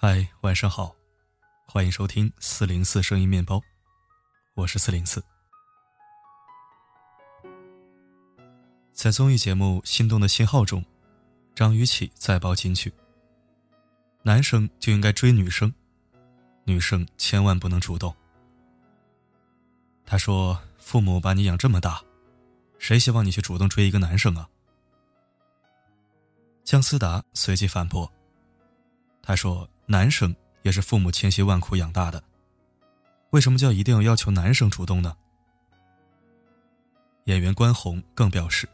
嗨，晚上好，欢迎收听四零四声音面包，我是四零四。在综艺节目《心动的信号》中，张雨绮再爆金句：“男生就应该追女生，女生千万不能主动。”他说：“父母把你养这么大，谁希望你去主动追一个男生啊？”姜思达随即反驳：“他说。”男生也是父母千辛万苦养大的，为什么叫一定要要求男生主动呢？演员关宏更表示，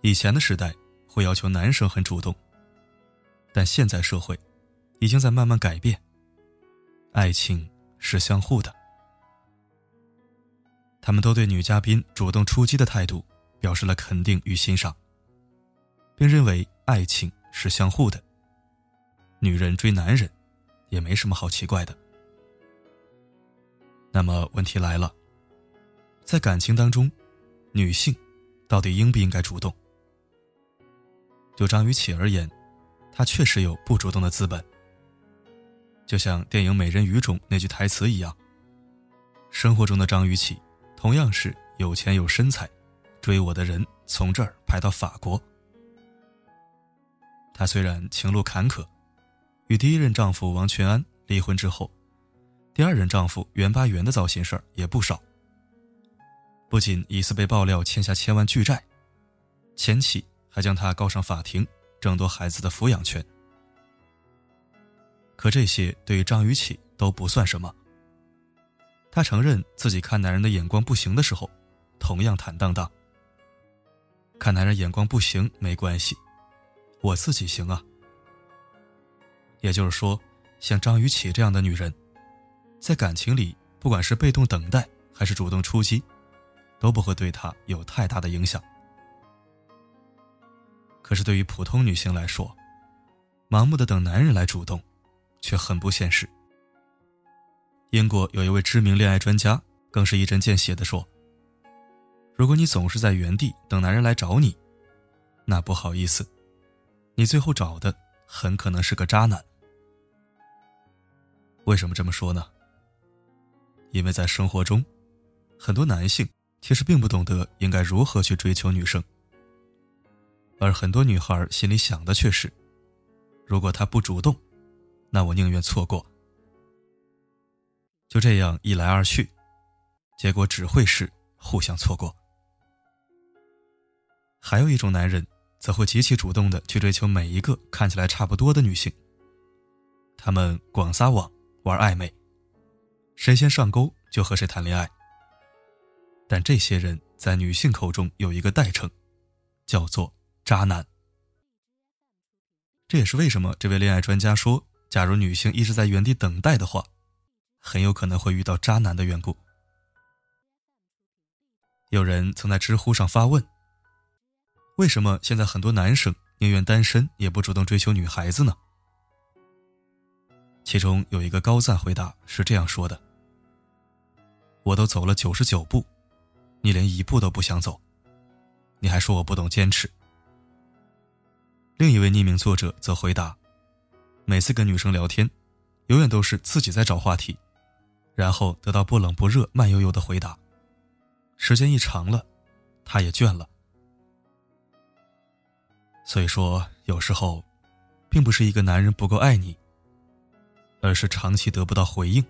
以前的时代会要求男生很主动，但现在社会已经在慢慢改变。爱情是相互的，他们都对女嘉宾主动出击的态度表示了肯定与欣赏，并认为爱情是相互的。女人追男人，也没什么好奇怪的。那么问题来了，在感情当中，女性到底应不应该主动？就张雨绮而言，她确实有不主动的资本。就像电影《美人鱼》中那句台词一样，生活中的张雨绮同样是有钱有身材，追我的人从这儿排到法国。她虽然情路坎坷。与第一任丈夫王全安离婚之后，第二任丈夫袁巴元的糟心事儿也不少。不仅疑似被爆料欠下千万巨债，前妻还将他告上法庭，争夺孩子的抚养权。可这些对于张雨绮都不算什么。她承认自己看男人的眼光不行的时候，同样坦荡荡。看男人眼光不行没关系，我自己行啊。也就是说，像张雨绮这样的女人，在感情里，不管是被动等待还是主动出击，都不会对她有太大的影响。可是，对于普通女性来说，盲目的等男人来主动，却很不现实。英国有一位知名恋爱专家，更是一针见血地说：“如果你总是在原地等男人来找你，那不好意思，你最后找的。”很可能是个渣男。为什么这么说呢？因为在生活中，很多男性其实并不懂得应该如何去追求女生，而很多女孩心里想的却是：如果他不主动，那我宁愿错过。就这样一来二去，结果只会是互相错过。还有一种男人。则会极其主动的去追求每一个看起来差不多的女性。他们广撒网，玩暧昧，谁先上钩就和谁谈恋爱。但这些人在女性口中有一个代称，叫做渣男。这也是为什么这位恋爱专家说，假如女性一直在原地等待的话，很有可能会遇到渣男的缘故。有人曾在知乎上发问。为什么现在很多男生宁愿单身也不主动追求女孩子呢？其中有一个高赞回答是这样说的：“我都走了九十九步，你连一步都不想走，你还说我不懂坚持。”另一位匿名作者则回答：“每次跟女生聊天，永远都是自己在找话题，然后得到不冷不热、慢悠悠的回答，时间一长了，他也倦了。”所以说，有时候，并不是一个男人不够爱你，而是长期得不到回应。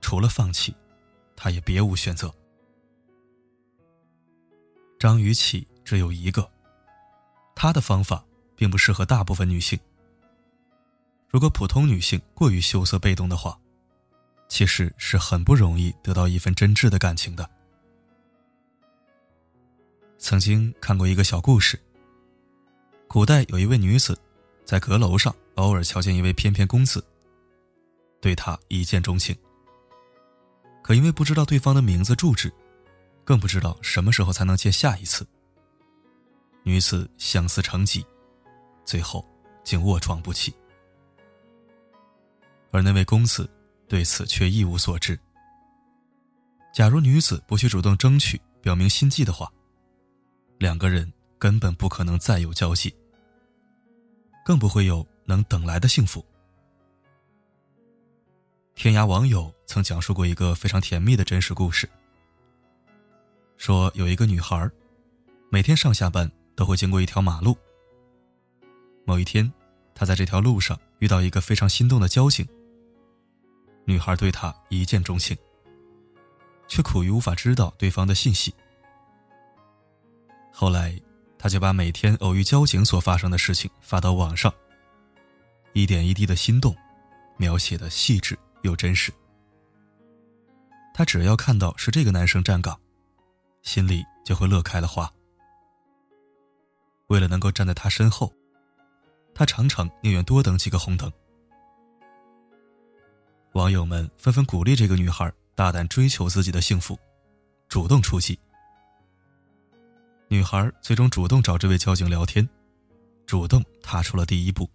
除了放弃，他也别无选择。张雨绮只有一个，她的方法并不适合大部分女性。如果普通女性过于羞涩被动的话，其实是很不容易得到一份真挚的感情的。曾经看过一个小故事。古代有一位女子，在阁楼上偶尔瞧见一位翩翩公子，对他一见钟情。可因为不知道对方的名字住址，更不知道什么时候才能见下一次，女子相思成疾，最后竟卧床不起。而那位公子对此却一无所知。假如女子不去主动争取、表明心迹的话，两个人。根本不可能再有交集，更不会有能等来的幸福，天涯网友曾讲述过一个非常甜蜜的真实故事。说有一个女孩，每天上下班都会经过一条马路。某一天，她在这条路上遇到一个非常心动的交警。女孩对他一见钟情，却苦于无法知道对方的信息。后来，他就把每天偶遇交警所发生的事情发到网上，一点一滴的心动，描写的细致又真实。他只要看到是这个男生站岗。心里就会乐开了花。为了能够站在他身后，他常常宁愿多等几个红灯。网友们纷纷鼓励这个女孩大胆追求自己的幸福，主动出击。女孩最终主动找这位交警聊天，主动踏出了第一步。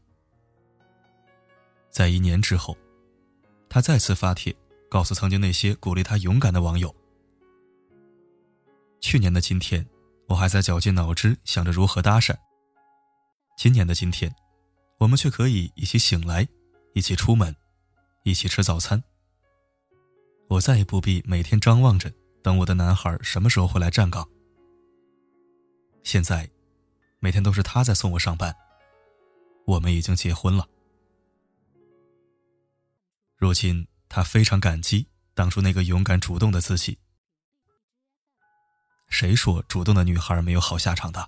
在一年之后，他再次发帖，告诉曾经那些鼓励他勇敢的网友。去年的今天，我还在绞尽脑汁想着如何搭讪。今年的今天，我们却可以一起醒来，一起出门，一起吃早餐。我再也不必每天张望着等我的男孩什么时候会来站岗。现在，每天都是他在送我上班。我们已经结婚了。如今，他非常感激当初那个勇敢主动的自己。谁说主动的女孩没有好下场的？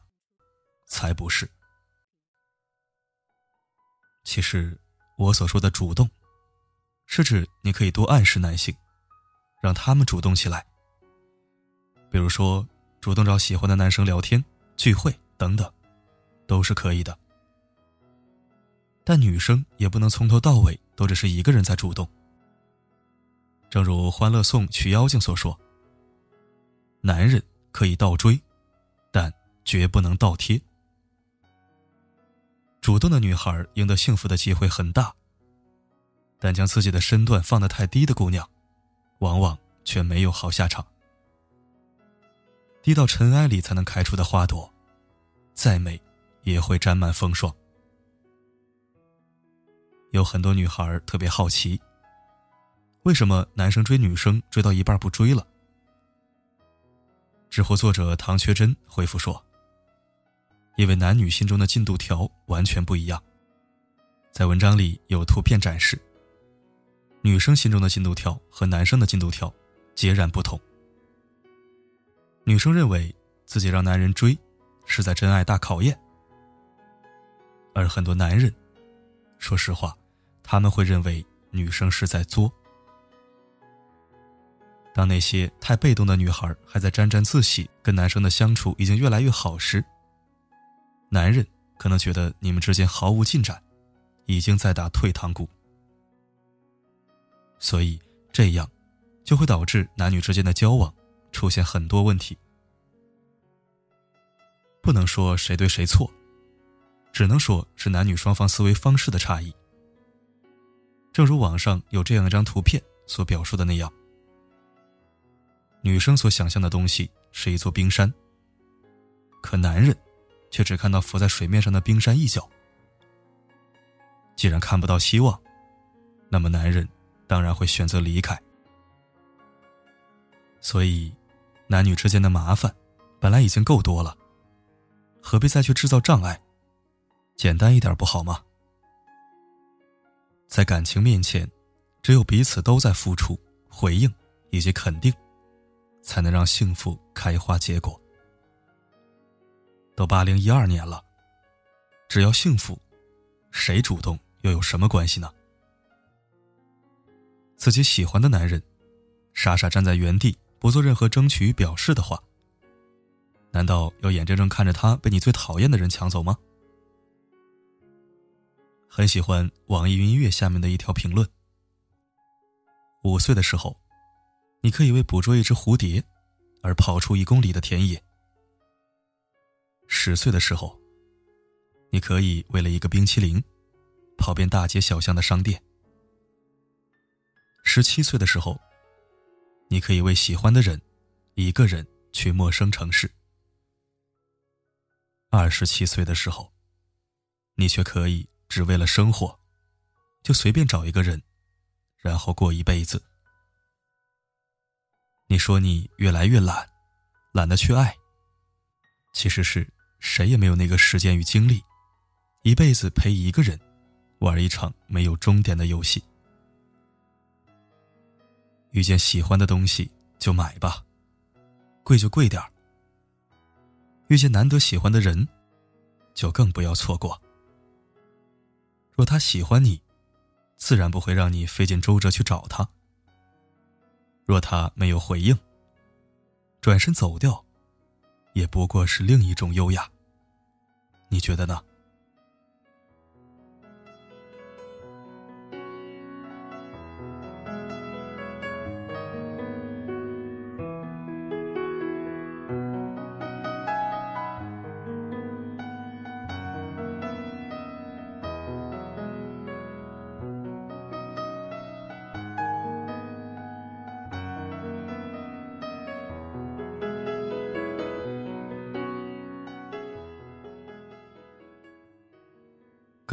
才不是。其实，我所说的主动，是指你可以多暗示男性，让他们主动起来。比如说，主动找喜欢的男生聊天、聚会等等，都是可以的。但女生也不能从头到尾都只是一个人在主动。正如《欢乐颂》曲妖精所说：“男人。”可以倒追，但绝不能倒贴。主动的女孩赢得幸福的机会很大，但将自己的身段放得太低的姑娘，往往却没有好下场。低到尘埃里才能开出的花朵，再美也会沾满风霜。有很多女孩特别好奇，为什么男生追女生追到一半不追了？知乎作者唐缺真回复说：“因为男女心中的进度条完全不一样，在文章里有图片展示。女生心中的进度条和男生的进度条截然不同。女生认为自己让男人追，是在真爱大考验，而很多男人，说实话，他们会认为女生是在作。”当那些太被动的女孩还在沾沾自喜，跟男生的相处已经越来越好时，男人可能觉得你们之间毫无进展，已经在打退堂鼓。所以这样，就会导致男女之间的交往出现很多问题。不能说谁对谁错，只能说是男女双方思维方式的差异。正如网上有这样一张图片所表述的那样。女生所想象的东西是一座冰山，可男人却只看到浮在水面上的冰山一角。既然看不到希望，那么男人当然会选择离开。所以，男女之间的麻烦本来已经够多了，何必再去制造障碍？简单一点不好吗？在感情面前，只有彼此都在付出、回应以及肯定。才能让幸福开花结果。都八零一二年了，只要幸福，谁主动又有什么关系呢？自己喜欢的男人，傻傻站在原地不做任何争取与表示的话，难道要眼睁睁看着他被你最讨厌的人抢走吗？很喜欢网易云音乐下面的一条评论：五岁的时候。你可以为捕捉一只蝴蝶，而跑出一公里的田野。十岁的时候，你可以为了一个冰淇淋，跑遍大街小巷的商店。十七岁的时候，你可以为喜欢的人，一个人去陌生城市。二十七岁的时候，你却可以只为了生活，就随便找一个人，然后过一辈子。你说你越来越懒，懒得去爱。其实是谁也没有那个时间与精力，一辈子陪一个人，玩一场没有终点的游戏。遇见喜欢的东西就买吧，贵就贵点儿。遇见难得喜欢的人，就更不要错过。若他喜欢你，自然不会让你费尽周折去找他。若他没有回应，转身走掉，也不过是另一种优雅。你觉得呢？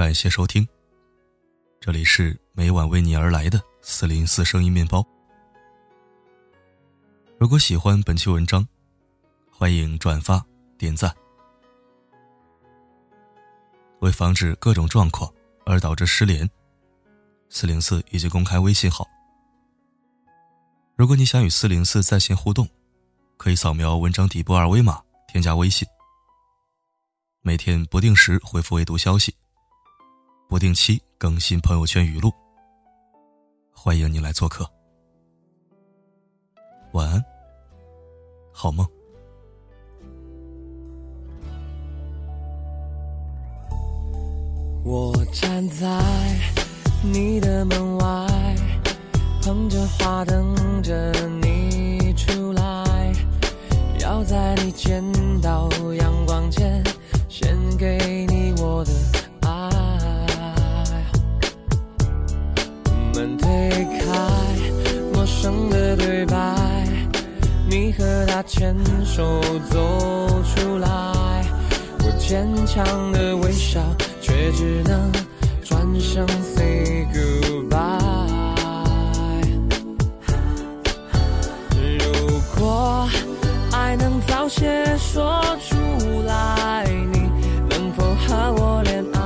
感谢收听，这里是每晚为你而来的四零四声音面包。如果喜欢本期文章，欢迎转发点赞。为防止各种状况而导致失联，四零四已经公开微信号。如果你想与四零四在线互动，可以扫描文章底部二维码添加微信。每天不定时回复未读消息。不定期更新朋友圈语录，欢迎你来做客。晚安，好梦。我站在你的门外，捧着花等着你出来，要在你见到阳光前献给你我的。牵手走出来，我坚强的微笑，却只能转身 say goodbye。如果爱能早些说出来，你能否和我恋爱？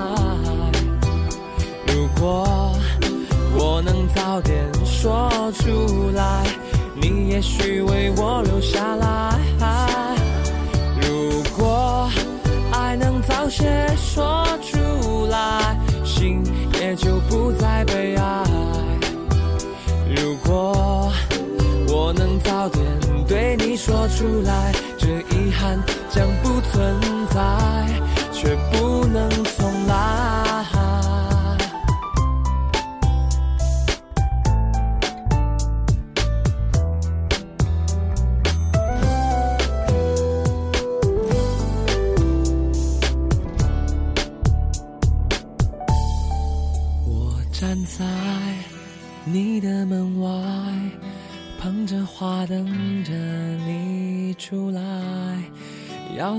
如果。我能早点说出来，你也许为我留下来。如果爱能早些说出来，心也就不再悲哀。如果我能早点对你说出来，这遗憾将不存在，却不能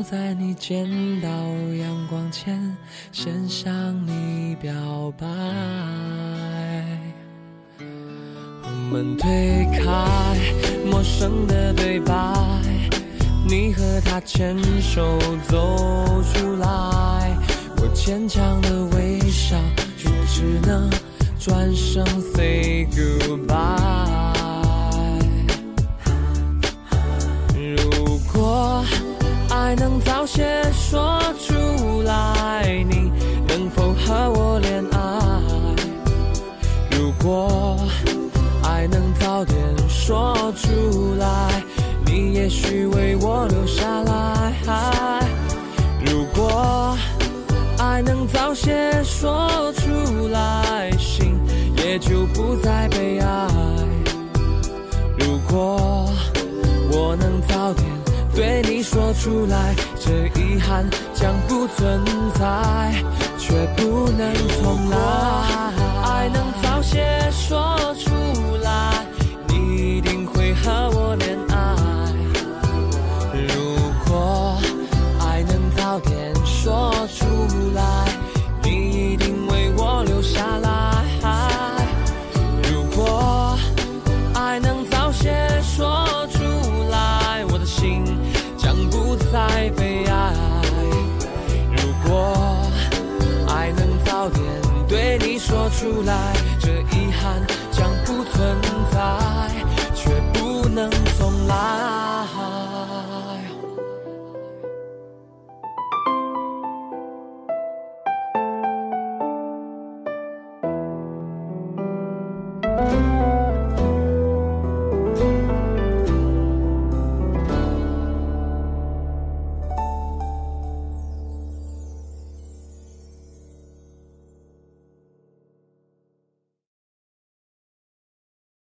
在你见到阳光前，先向你表白。门推开，陌生的对白，你和他牵手走出来，我坚强的微笑，却只能。转身 say goodbye。爱能早些说出来，你能否和我恋爱？如果爱能早点说出来，你也许为我留下来。如果爱能早些说出来。心也就不再悲哀。对你说出来，这遗憾将不存在，却不能重来。爱能早些说出来，